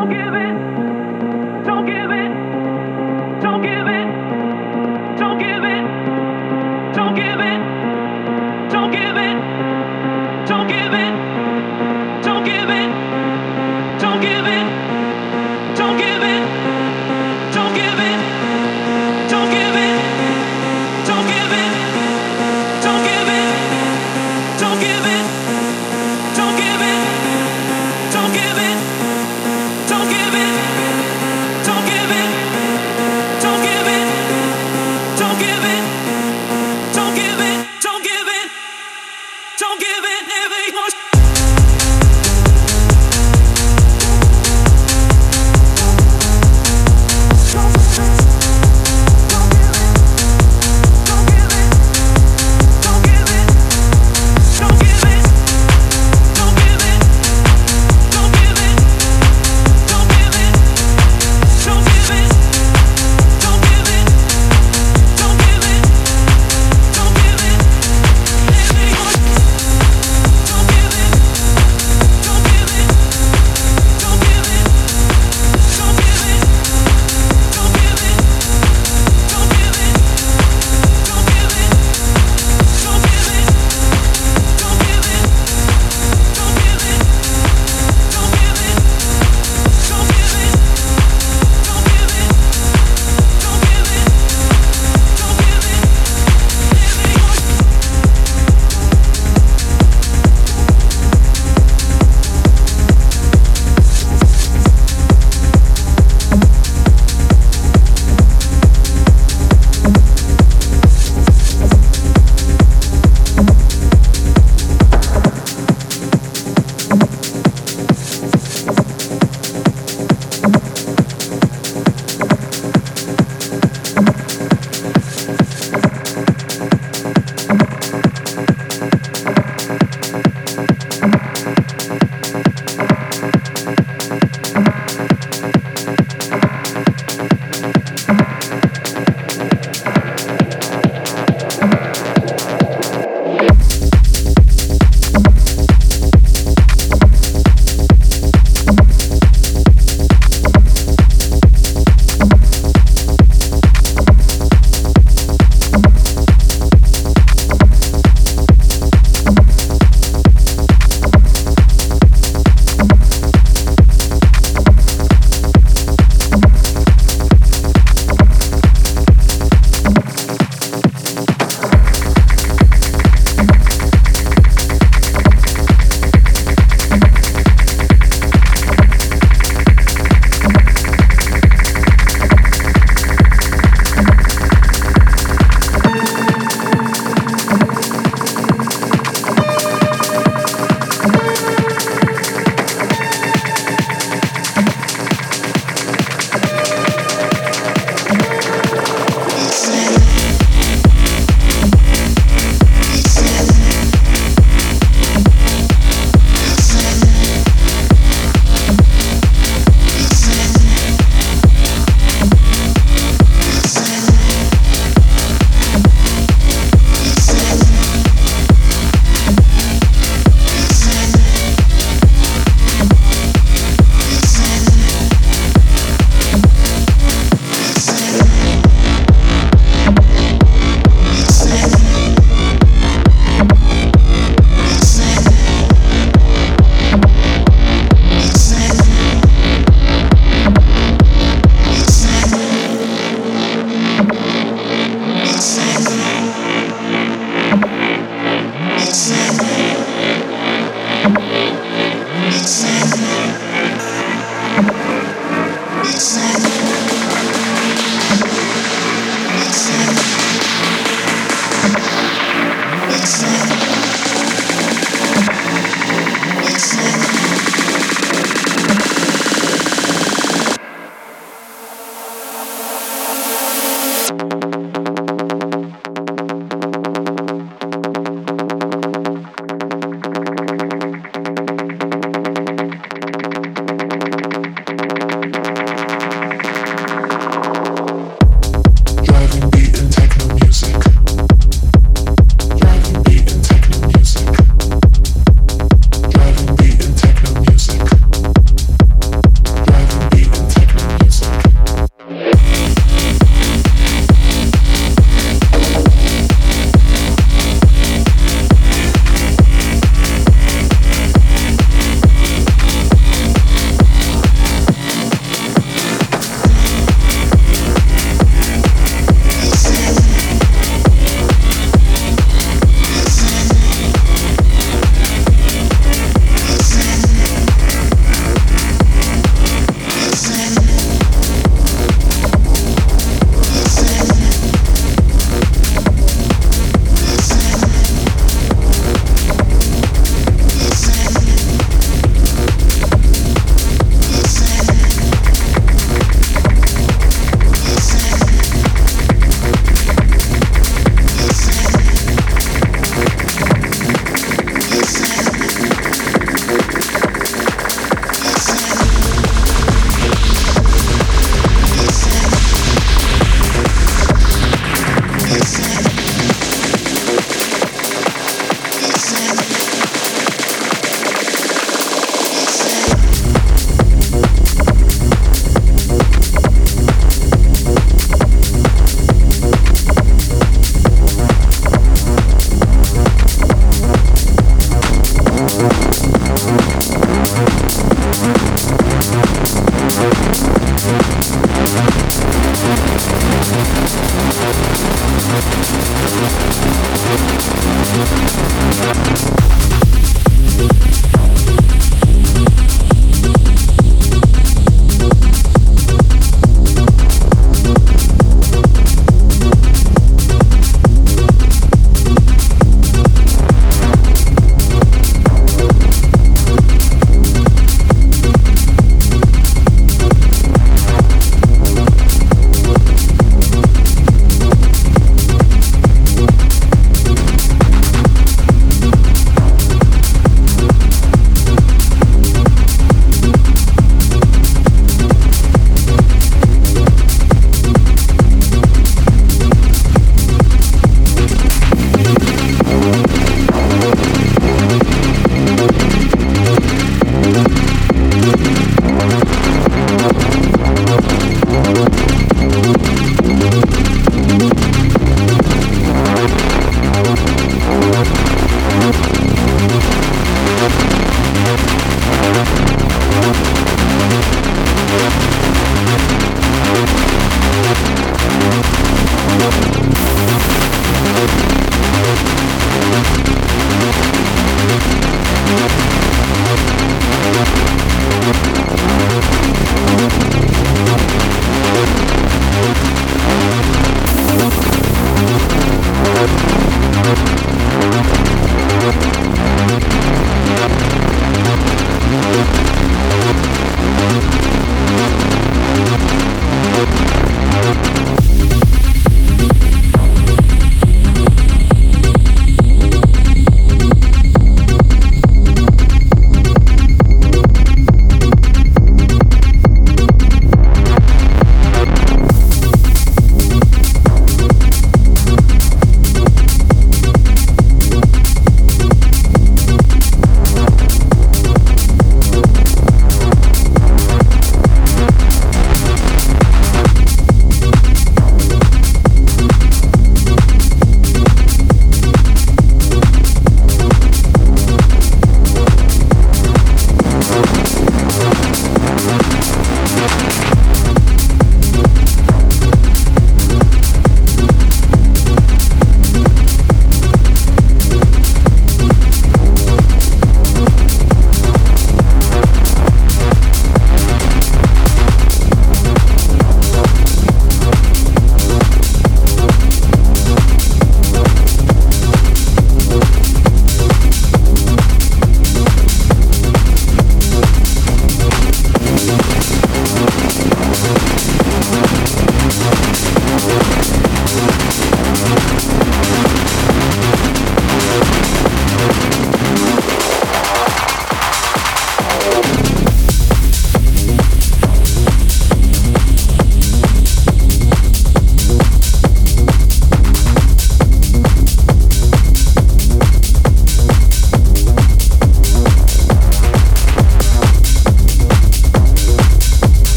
don't give it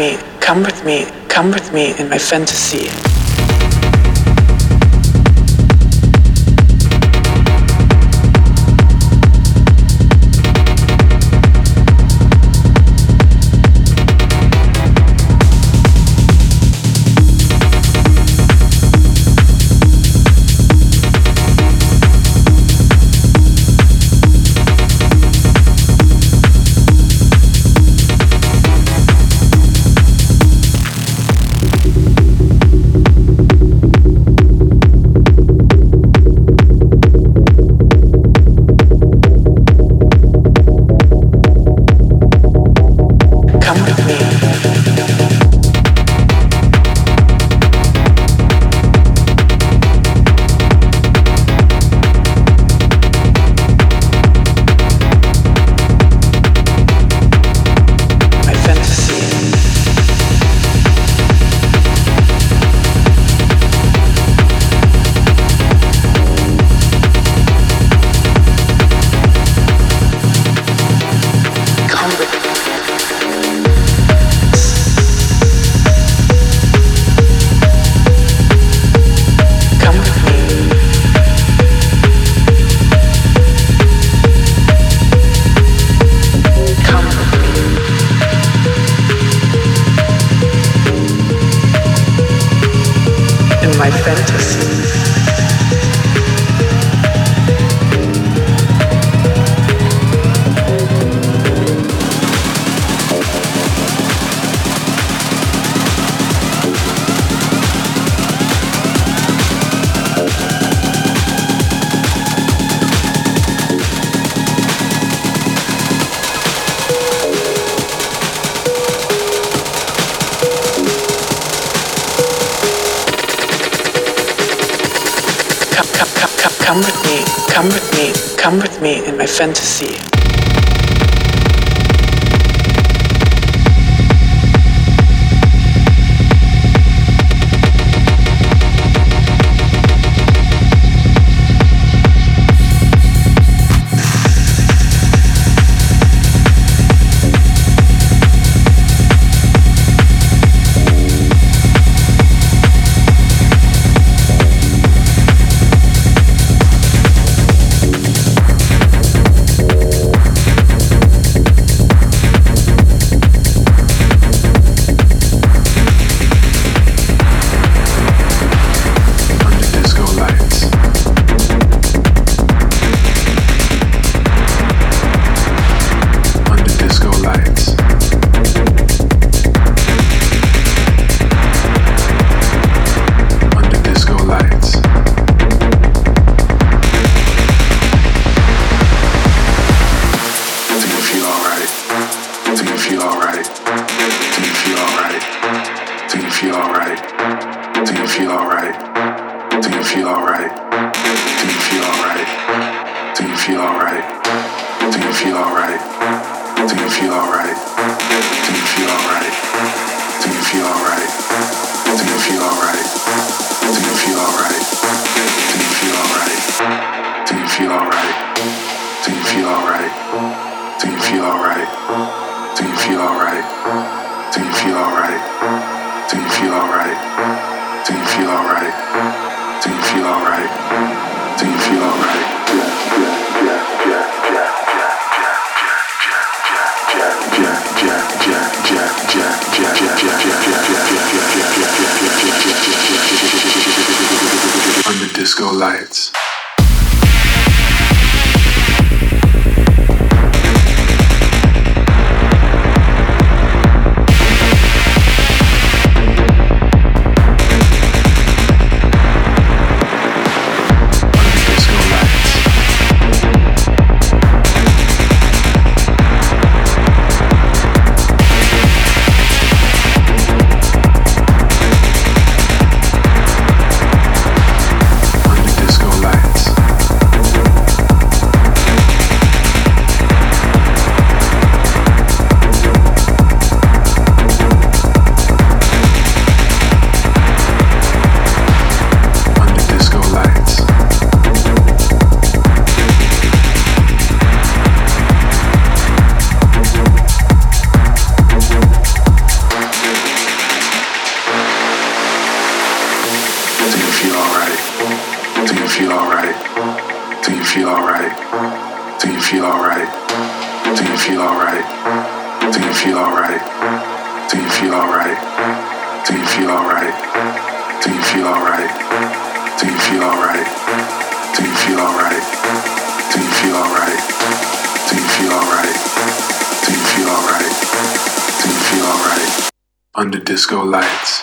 me, come with me, come with me in my fantasy. fantasy. Do you feel alright? Do you feel alright? Do you feel alright? Do you feel alright? Do you feel alright? Do you feel alright? Do you feel alright? Do you feel alright? Do you feel alright? Do you feel alright? Do you feel alright? Under disco lights.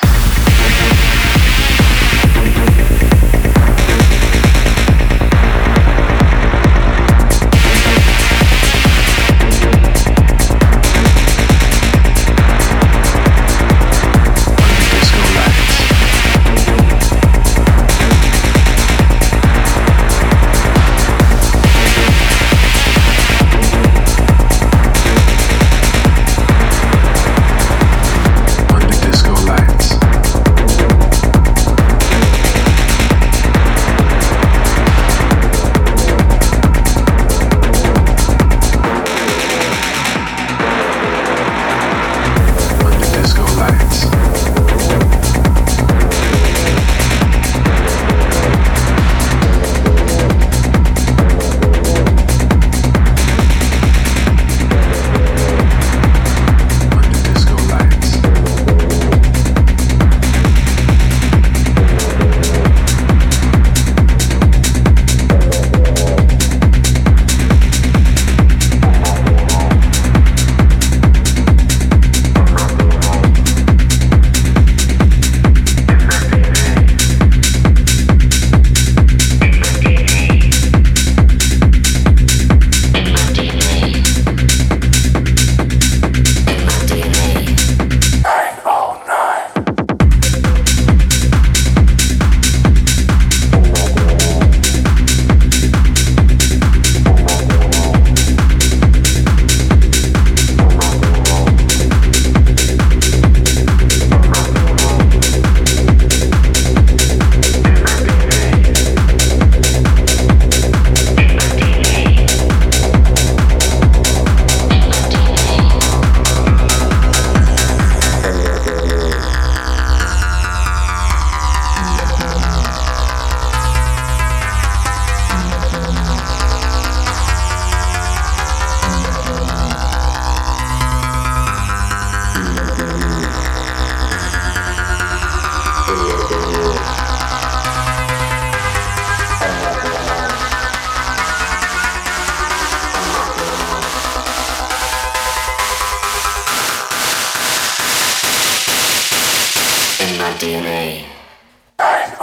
in my DNA.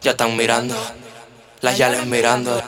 Ya están mirando, las yales mirando,